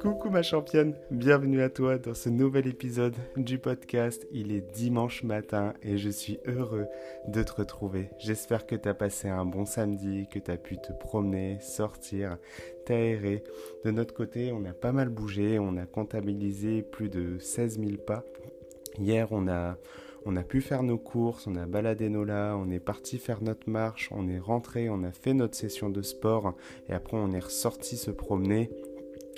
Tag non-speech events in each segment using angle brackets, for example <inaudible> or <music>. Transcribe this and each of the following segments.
Coucou ma championne, bienvenue à toi dans ce nouvel épisode du podcast. Il est dimanche matin et je suis heureux de te retrouver. J'espère que tu as passé un bon samedi, que tu as pu te promener, sortir, t'aérer. De notre côté, on a pas mal bougé, on a comptabilisé plus de 16 000 pas. Hier, on a, on a pu faire nos courses, on a baladé nos là, on est parti faire notre marche, on est rentré, on a fait notre session de sport et après on est ressorti se promener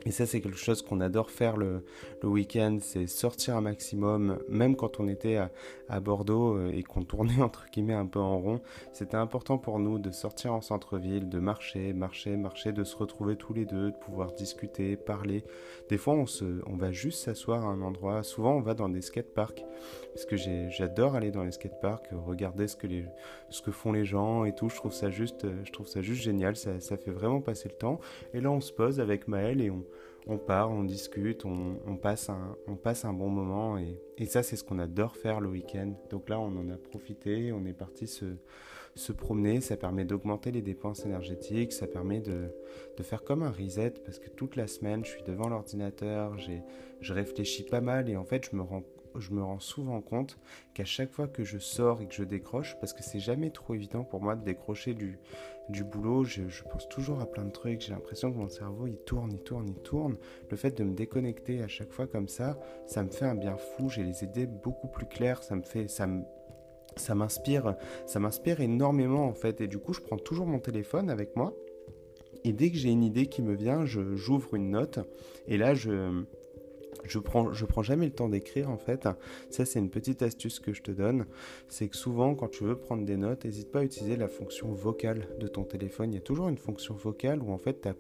et ça, c'est quelque chose qu'on adore faire le, le week-end, c'est sortir un maximum, même quand on était à, à Bordeaux euh, et qu'on tournait <laughs> entre guillemets un peu en rond. C'était important pour nous de sortir en centre-ville, de marcher, marcher, marcher, de se retrouver tous les deux, de pouvoir discuter, parler. Des fois, on, se, on va juste s'asseoir à un endroit. Souvent, on va dans des skateparks, parce que j'adore aller dans les skateparks, regarder ce que, les, ce que font les gens et tout. Je trouve ça juste, je trouve ça juste génial, ça, ça fait vraiment passer le temps. Et là, on se pose avec Maël et on on part, on discute, on, passe, un, bon moment et, ça c'est ce qu'on adore faire le week-end. Donc là on en a profité, on est parti se, promener, ça permet d'augmenter les dépenses énergétiques, ça permet de, de, faire comme un reset parce que toute la semaine je suis devant l'ordinateur, je réfléchis pas mal et en fait je me rends je me rends souvent compte qu'à chaque fois que je sors et que je décroche, parce que c'est jamais trop évident pour moi de décrocher du, du boulot, je, pense toujours à plein de trucs, j'ai l'impression que mon cerveau il tourne, il tourne, il tourne. Le fait de me déconnecter à chaque fois comme ça, ça me fait un bien fou, j'ai les idées beaucoup plus claires, ça me fait, ça m'inspire, ça m'inspire énormément en fait. Et du coup, je prends toujours mon téléphone avec moi. Et dès que j'ai une idée qui me vient, j'ouvre une note. Et là, je, je prends, prends jamais le temps d'écrire en fait. Ça, c'est une petite astuce que je te donne. C'est que souvent, quand tu veux prendre des notes, n'hésite pas à utiliser la fonction vocale de ton téléphone. Il y a toujours une fonction vocale où en fait, tu as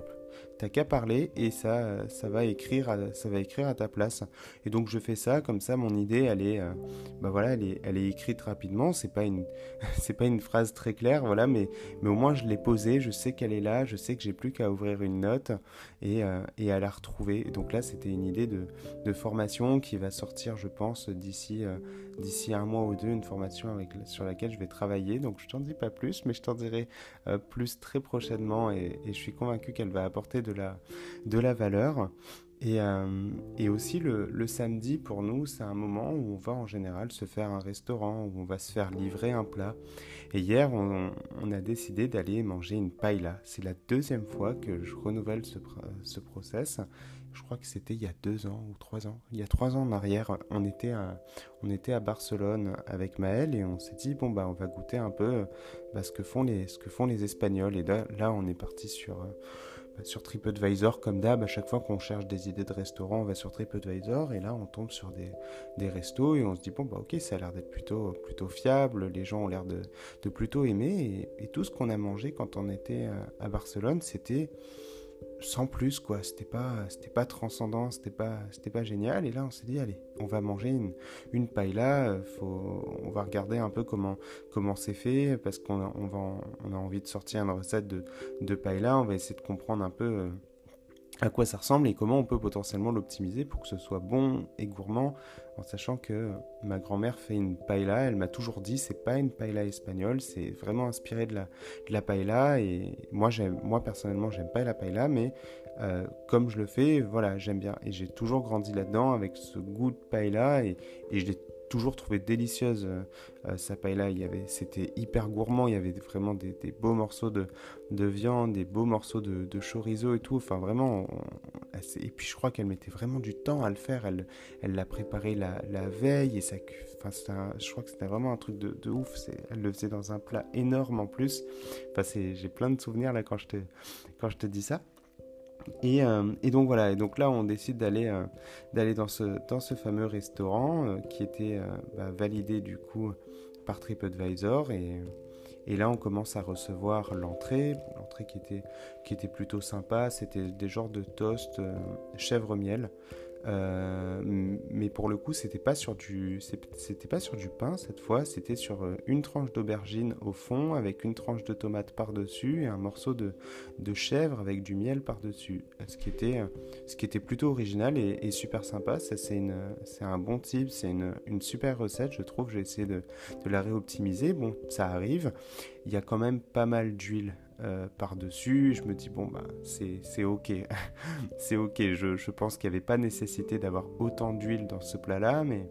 T'as qu'à parler et ça, ça, va écrire à, ça va écrire à ta place. Et donc je fais ça, comme ça mon idée, elle est, euh, bah voilà, elle est, elle est écrite rapidement. C'est pas <laughs> pas une phrase très claire, voilà, mais, mais au moins je l'ai posée, je sais qu'elle est là, je sais que j'ai plus qu'à ouvrir une note et, euh, et, à la retrouver. donc là, c'était une idée de, de, formation qui va sortir, je pense, d'ici, euh, un mois ou deux, une formation sur laquelle je vais travailler. Donc je t'en dis pas plus, mais je t'en dirai plus très prochainement et, et je suis convaincu qu'elle va apporter de la, de la valeur. Et, euh, et aussi le, le, samedi, pour nous, c'est un moment où on va en général se faire un restaurant, où on va se faire livrer un plat. Et hier, on, a décidé d'aller manger une paella. C'est la deuxième fois que je renouvelle ce, ce process. Je crois que c'était il y a deux ans ou trois ans. Il y a trois ans en arrière, on était à, on était à Barcelone avec Maël et on s'est dit, bon, bah, on va goûter un peu bah, ce, que font les, ce que font les Espagnols. Et là, on est parti sur bah, sur TripAdvisor, comme d'hab, à chaque fois qu'on cherche des idées de restaurants, on va sur TripAdvisor et là on tombe sur des, des restos et on se dit bon bah ok ça a l'air d'être plutôt, plutôt fiable, les gens ont l'air de, plutôt aimer et, et tout ce qu'on a mangé quand on était à Barcelone c'était sans plus quoi. C'était pas c'était pas transcendant c'était pas c'était pas génial. Et là on s'est dit allez on va manger une, une paella. Faut on va regarder un peu comment comment c'est fait parce qu'on on a envie de sortir une recette de de paella. On va essayer de comprendre un peu euh, à quoi ça ressemble et comment on peut potentiellement l'optimiser pour que ce soit bon et gourmand en sachant que ma grand-mère fait une paella, elle m'a toujours dit c'est pas une paella espagnole, c'est vraiment inspiré de la, paella. Et moi moi personnellement j'aime pas la paella mais euh, comme je le fais voilà j'aime bien. Et j'ai toujours grandi là-dedans avec ce goût de paella et, et je l'ai toujours trouvé délicieuse euh, euh, sa paella. Il y avait, c'était hyper gourmand. Il y avait vraiment des, beaux morceaux de, de, viande, des beaux morceaux de, chorizo et tout. Enfin, vraiment. et puis, je crois qu'elle mettait vraiment du temps à le faire. Elle, elle l'a préparé la, la, veille et ça. Enfin, je crois que c'était vraiment un truc de, de ouf. elle le faisait dans un plat énorme en plus. Enfin, j'ai plein de souvenirs là quand je te, quand je te dis ça. Euh, et, donc voilà, et donc là on décide d'aller euh, dans ce, fameux restaurant euh, qui était bah, validé du coup par TripAdvisor. Et, et là on commence à recevoir l'entrée, l'entrée qui était, qui était plutôt sympa, c'était des genres de toast chèvre miel euh, mais pour le coup, c'était pas sur du, c'était pas sur du pain cette fois. C'était sur euh, une tranche d'aubergine au fond, avec une tranche de tomate par dessus et un morceau de, de chèvre avec du miel par dessus. Ce qui était, euh, ce qui était plutôt original et, super sympa. Ça, c'est une, c'est un bon type, c'est une, une, super recette, je trouve. J'ai essayé de, de la réoptimiser. Bon, ça arrive. Il y a quand même pas mal d'huile par-dessus. Je me dis, bon, bah, c'est ok. <laughs> c'est ok. Je, pense qu'il n'y avait pas nécessité d'avoir autant d'huile dans ce plat-là, mais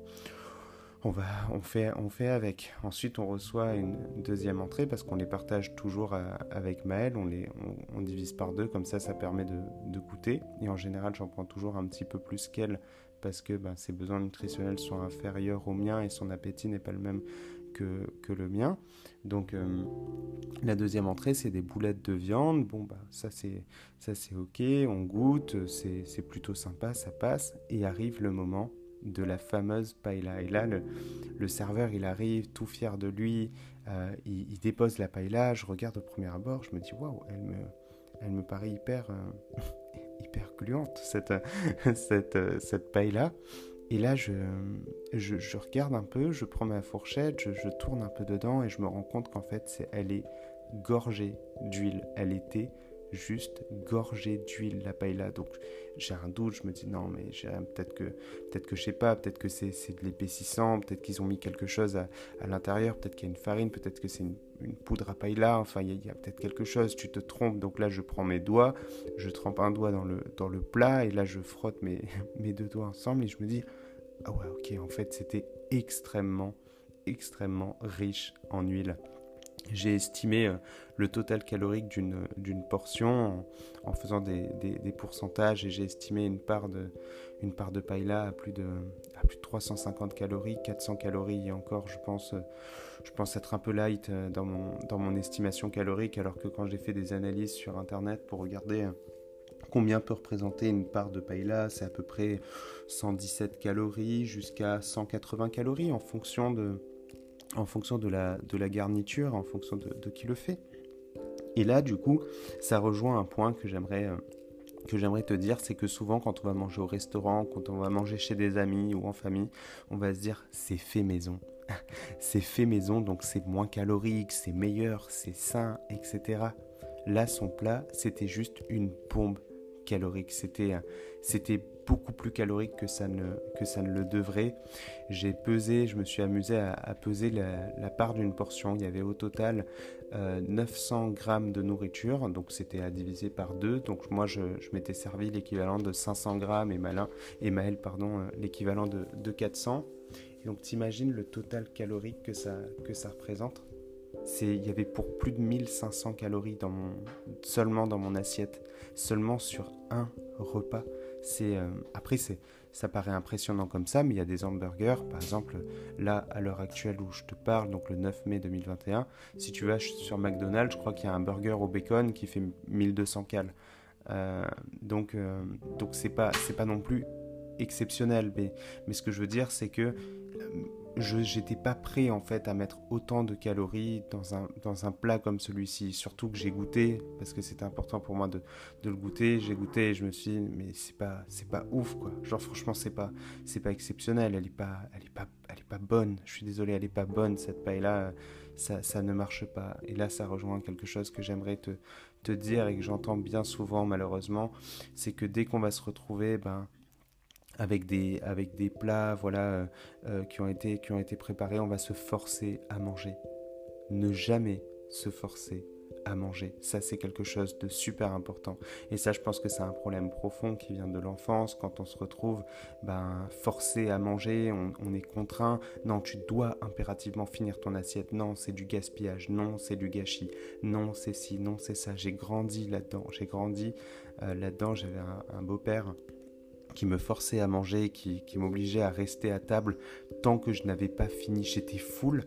on, va, on, fait, on fait avec. Ensuite, on reçoit une deuxième entrée parce qu'on les partage toujours euh, avec Maël. On, les, on, divise par deux, comme ça, ça permet de, de goûter. Et en général, j'en prends toujours un petit peu plus qu'elle parce que ben, ses besoins nutritionnels sont inférieurs aux miens et son appétit n'est pas le même que, le mien. Donc euh, la deuxième entrée, c'est des boulettes de viande. Bon, bah, ça c'est ok, on goûte, c'est plutôt sympa, ça passe. Et arrive le moment de la fameuse paella. Et là, le, serveur, il arrive tout fier de lui, euh, il, dépose la paella, je regarde au premier abord, je me dis, waouh, elle me, elle me paraît hyper, euh, <laughs> hyper gluante, cette, <laughs> cette, cette paella. Et là, je, je, regarde un peu, je prends ma fourchette, je, tourne un peu dedans et je me rends compte qu'en fait, c'est, elle est gorgée d'huile. Elle était juste gorgée d'huile la paella. Donc j'ai un doute, je me dis non mais peut-être que peut-être que je sais pas, peut-être que c'est de l'épaississant, peut-être qu'ils ont mis quelque chose à, l'intérieur, peut-être qu'il y a une farine, peut-être que c'est une, poudre à paella, enfin il y a, peut-être quelque chose, tu te trompes. Donc là je prends mes doigts, je trempe un doigt dans le, dans le plat et là je frotte mes, <laughs> mes deux doigts ensemble et je me dis ah ouais ok en fait c'était extrêmement extrêmement riche en huile. J'ai estimé euh, le total calorique d'une portion en, faisant des, pourcentages et j'ai estimé une part de, une part de paella à plus de, à plus de 350 calories, 400 calories et encore, je pense, je pense être un peu light euh, dans mon, dans mon estimation calorique alors que quand j'ai fait des analyses sur internet pour regarder euh, combien peut représenter une part de paella, c'est à peu près 117 calories jusqu'à 180 calories en fonction de en fonction de la, garniture, en fonction de, qui le fait. Et là, du coup, ça rejoint un point que j'aimerais euh, que j'aimerais te dire, c'est que souvent quand on va manger au restaurant, quand on va manger chez des amis ou en famille, on va se dire c'est fait maison. <laughs> c'est fait maison, donc c'est moins calorique, c'est meilleur, c'est sain, etc. Là, son plat, c'était juste une bombe calorique. C'était, euh, c'était beaucoup plus calorique que ça ne, que ça ne le devrait. J'ai pesé, je me suis amusé à, peser la, part d'une portion. Il y avait au total 900 euh, grammes de nourriture, donc c'était à diviser par deux. Donc moi, je, m'étais servi l'équivalent de 500 grammes et, Malin, et Maël, pardon, euh, l'équivalent de, de 400. Et donc t'imagines le total calorique que ça, que ça représente? Il y avait pour plus de 1500 calories dans mon, seulement dans mon assiette, seulement sur un repas. Euh, après ça paraît impressionnant comme ça, mais il y a des hamburgers, par exemple, là, à l'heure actuelle où je te parle, donc le 9 mai 2021, si tu vas sur McDonald's, je crois qu'il y a un burger au bacon qui fait 1200 cal. Euh, donc, euh, donc c'est pas, non plus exceptionnel, mais, mais ce que je veux dire, c'est que je n'étais pas prêt en fait à mettre autant de calories dans un, plat comme celui-ci. Surtout que j'ai goûté, parce que c'était important pour moi de, le goûter. J'ai goûté et je me suis dit, mais c'est pas, c'est pas ouf quoi. Genre franchement, c'est pas, c'est pas exceptionnel. Elle est pas, elle est pas, elle est pas bonne. Je suis désolé, elle est pas bonne cette paille-là. Ça, ça ne marche pas. Et là, ça rejoint quelque chose que j'aimerais te, te dire et que j'entends bien souvent malheureusement. C'est que dès qu'on va se retrouver, ben avec des, avec des plats voilà, euh, euh, qui, ont été, qui ont été préparés, on va se forcer à manger. Ne jamais se forcer à manger. Ça, c'est quelque chose de super important. Et ça, je pense que c'est un problème profond qui vient de l'enfance. Quand on se retrouve ben, forcé à manger, on, on, est contraint. Non, tu dois impérativement finir ton assiette. Non, c'est du gaspillage. Non, c'est du gâchis. Non, c'est ci. Non, c'est ça. J'ai grandi là-dedans. J'ai grandi euh, là-dedans. J'avais un, un beau-père qui me forçait à manger, qui, m'obligeait à rester à table tant que je n'avais pas fini. J'étais full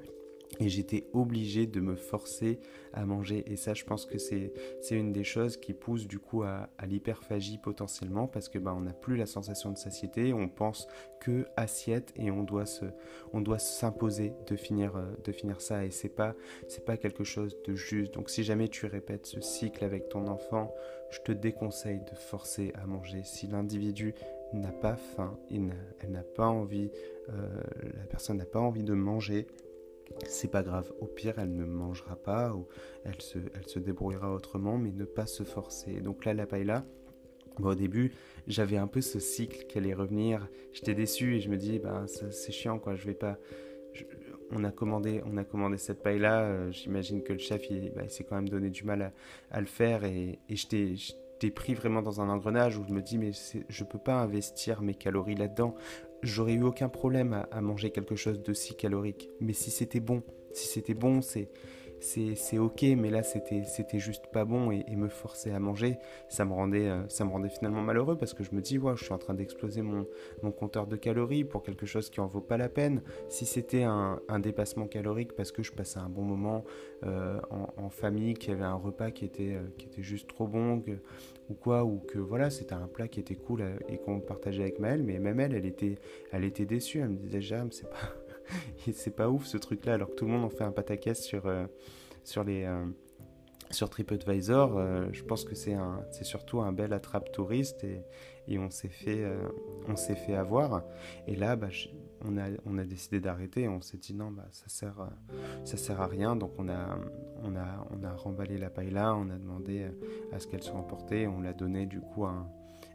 et j'étais obligé de me forcer à manger. Et ça, je pense que c'est une des choses qui pousse du coup à, l'hyperphagie potentiellement parce que ben, on n'a plus la sensation de satiété, on pense que assiette et on doit s'imposer de finir, euh, de finir ça. Et c'est pas, pas quelque chose de juste. Donc si jamais tu répètes ce cycle avec ton enfant, je te déconseille de forcer à manger. Si l'individu n'a pas faim, elle n'a pas envie, euh, la personne n'a pas envie de manger, c'est pas grave. Au pire, elle ne mangera pas ou elle se, elle se débrouillera autrement, mais ne pas se forcer. Donc là, la paella, au début, j'avais un peu ce cycle qu'elle allait revenir. J'étais déçu et je me dis, bah, c'est chiant, quoi. Je vais pas. on, a commandé, on a commandé cette paille-là. J'imagine que le chef, il, bah, s'est quand même donné du mal à, le faire. Et, je t'ai pris vraiment dans un engrenage où je me dis, mais je peux pas investir mes calories là-dedans. J'aurais eu aucun problème à manger quelque chose de si calorique. Mais si c'était bon, si c'était bon, c'est c'est ok, mais là c'était juste pas bon et, me forcer à manger, ça me, rendait, euh, ça me rendait finalement malheureux parce que je me dis, je suis en train d'exploser mon, compteur de calories pour quelque chose qui en vaut pas la peine. Si c'était un, un, dépassement calorique parce que je passais un bon moment euh, en, famille, qu'il y avait un repas qui était, euh, qui était juste trop bon, ou quoi, ou que voilà, c'était un plat qui était cool et qu'on partageait avec Maëlle, mais même elle, elle était, elle était déçue, elle me disait, Jam, c'est pas <laughs> c'est pas ouf ce truc-là, alors que tout le monde en fait un pataquès sur, euh, sur les. Euh, sur TripAdvisor, euh, je pense que c'est surtout un bel attrape touriste et, et on s'est fait, s'est fait avoir. Et là, bah, on, a, on a décidé d'arrêter. On s'est dit non, bah, ça sert, ça sert à rien. Donc on a, on a, on a remballé la paille là. On a demandé à ce qu'elle soit emportée. On l'a donné du coup à un,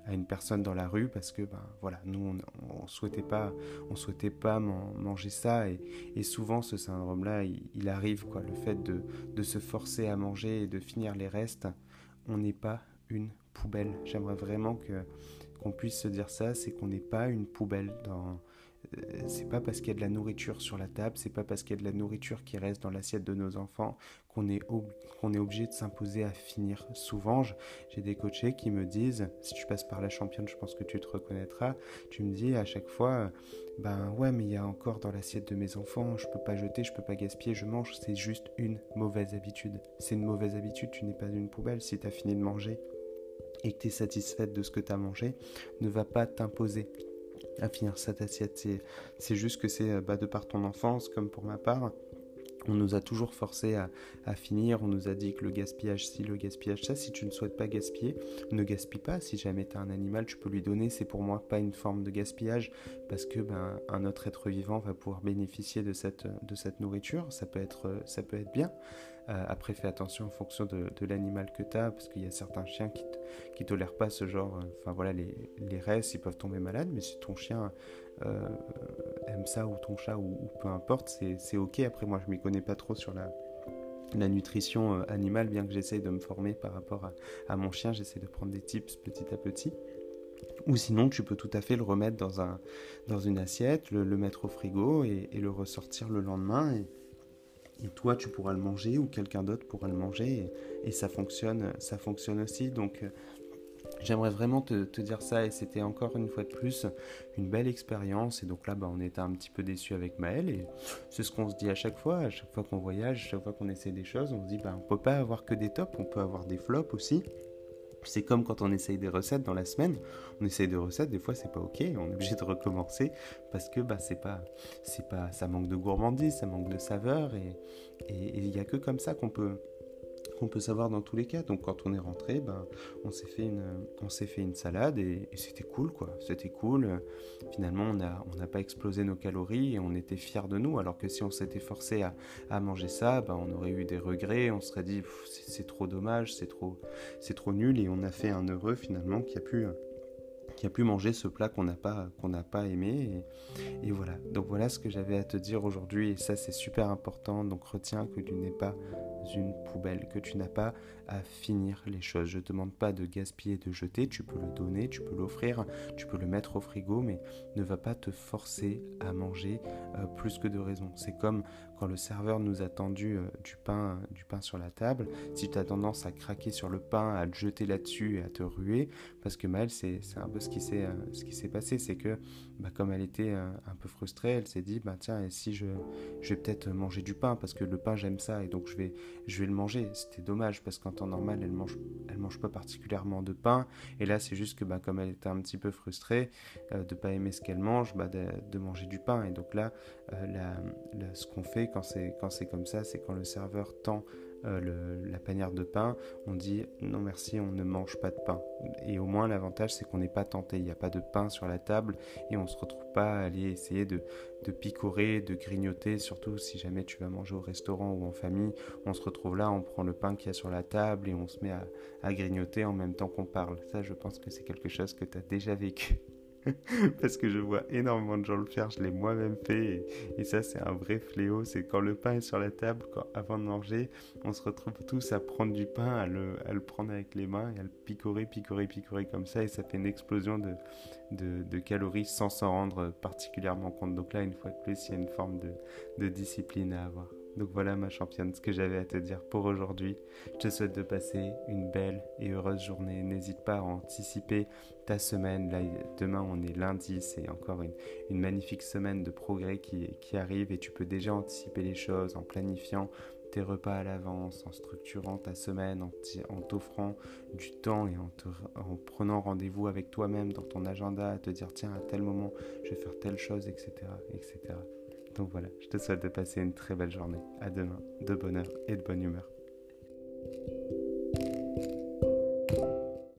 à une personne dans la rue parce que ben voilà nous on, souhaitait pas on souhaitait pas manger ça et, souvent ce syndrome là il, arrive quoi. Le fait de, de, se forcer à manger et de finir les restes on n'est pas une poubelle. J'aimerais vraiment que qu'on puisse se dire ça c'est qu'on n'est pas une poubelle dans c'est pas parce qu'il y a de la nourriture sur la table, c'est pas parce qu'il y a de la nourriture qui reste dans l'assiette de nos enfants qu'on est, est obligé de s'imposer à finir. Souvent, j'ai des coachés qui me disent, si tu passes par la championne, je pense que tu te reconnaîtras, tu me dis à chaque fois, ben ouais, mais il y a encore dans l'assiette de mes enfants, je peux pas jeter, je peux pas gaspiller, je mange, c'est juste une mauvaise habitude. C'est une mauvaise habitude, tu n'es pas une poubelle si tu as fini de manger et que tu es satisfaite de ce que tu as mangé, ne va pas t'imposer à finir cette assiette. C'est juste que c'est bah, de par ton enfance, comme pour ma part, on nous a toujours forcé à, finir, on nous a dit que le gaspillage si, le gaspillage ça, si tu ne souhaites pas gaspiller, ne gaspille pas, si jamais tu as un animal, tu peux lui donner, c'est pour moi pas une forme de gaspillage, parce que ben, un autre être vivant va pouvoir bénéficier de cette, nourriture, ça peut être, ça peut être bien. Euh, après, fais attention en fonction de, l'animal que tu as, parce qu'il y a certains chiens qui, qui tolèrent pas ce genre. Euh, enfin voilà, les, les restes, ils peuvent tomber malades, mais si ton chien euh, aime ça, ou ton chat, ou, peu importe, c'est ok. Après, moi, je m'y connais pas trop sur la, la nutrition animale, bien que j'essaye de me former par rapport à, mon chien, j'essaie de prendre des tips petit à petit. Ou sinon, tu peux tout à fait le remettre dans, un, dans une assiette, le, mettre au frigo et, et, le ressortir le lendemain. Et, et toi tu pourras le manger ou quelqu'un d'autre pourra le manger et, ça fonctionne ça fonctionne aussi donc euh, J'aimerais vraiment te, dire ça et c'était encore une fois de plus une belle expérience. Et donc là bah, on était un petit peu déçus avec Maël et c'est ce qu'on se dit à chaque fois, à chaque fois qu'on voyage, à chaque fois qu'on essaie des choses, on se dit bah, on peut pas avoir que des tops, on peut avoir des flops aussi. C'est comme quand on essaye des recettes dans la semaine, on essaye des recettes, des fois c'est pas ok, on est obligé de recommencer parce que bah c'est pas, c'est pas, ça manque de gourmandise, ça manque de saveur et il n'y a que comme ça qu'on peut, qu'on peut savoir dans tous les cas. Donc quand on est rentré, ben, on s'est fait une, salade et, c'était cool quoi. C'était cool. Finalement, on n'a pas explosé nos calories et on était fiers de nous. Alors que si on s'était forcé à, à, manger ça, ben, on aurait eu des regrets. On serait dit c'est trop dommage, c'est trop, c'est trop nul et on a fait un heureux finalement qui a pu qui a pu manger ce plat qu'on n'a pas, qu'on n'a pas aimé. Et, voilà. Donc voilà ce que j'avais à te dire aujourd'hui. Et ça, c'est super important. Donc retiens que tu n'es pas une poubelle, que tu n'as pas à finir les choses. Je ne demande pas de gaspiller, de jeter, tu peux le donner, tu peux l'offrir, tu peux le mettre au frigo, mais ne va pas te forcer à manger euh, plus que de raison. C'est comme quand le serveur nous a tendu euh, du, pain, du pain sur la table, si tu as tendance à craquer sur le pain, à le jeter là-dessus et à te ruer, parce que Maëlle, c'est un peu ce qui s'est euh, passé, c'est que bah, comme elle était un peu frustrée, elle s'est dit, bah, tiens, et si je, je vais peut-être manger du pain, parce que le pain j'aime ça, et donc je vais, je vais le manger. C'était dommage parce qu'en temps normal, elle mange, elle mange pas particulièrement de pain. Et là, c'est juste que bah, comme elle était un petit peu frustrée euh, de pas aimer ce qu'elle mange, bah, de, manger du pain. Et donc là, euh, ce qu'on fait quand c'est quand c'est comme ça, c'est quand le serveur tend euh, la panière de pain, on dit non merci, on ne mange pas de pain. Et au moins l'avantage c'est qu'on n'est pas tenté, il n'y a pas de pain sur la table et on ne se retrouve pas à aller essayer de, picorer, de grignoter, surtout si jamais tu vas manger au restaurant ou en famille, on se retrouve là, on prend le pain qu'il y a sur la table et on se met à, grignoter en même temps qu'on parle. Ça je pense que c'est quelque chose que tu as déjà vécu. <laughs> parce que je vois énormément de gens le faire, je l'ai moi-même fait et, ça c'est un vrai fléau, c'est quand le pain est sur la table, avant de manger, on se retrouve tous à prendre du pain, à le, prendre avec les mains à le picorer, picorer, picorer comme ça et ça fait une explosion de, calories sans s'en rendre particulièrement compte. Donc là, une fois de plus, il y a une forme de discipline à avoir. Donc voilà ma championne, ce que j'avais à te dire pour aujourd'hui. Je te souhaite de passer une belle et heureuse journée. N'hésite pas à anticiper ta semaine. Demain on est lundi, c'est encore une, magnifique semaine de progrès qui, qui arrive et tu peux déjà anticiper les choses en planifiant tes repas à l'avance, en structurant ta semaine, en t'offrant du temps et en, en prenant rendez-vous avec toi-même dans ton agenda, à te dire tiens à tel moment je vais faire telle chose, etc. etc. Donc voilà, je te souhaite de passer une très belle journée. À demain, de bonheur et de bonne humeur.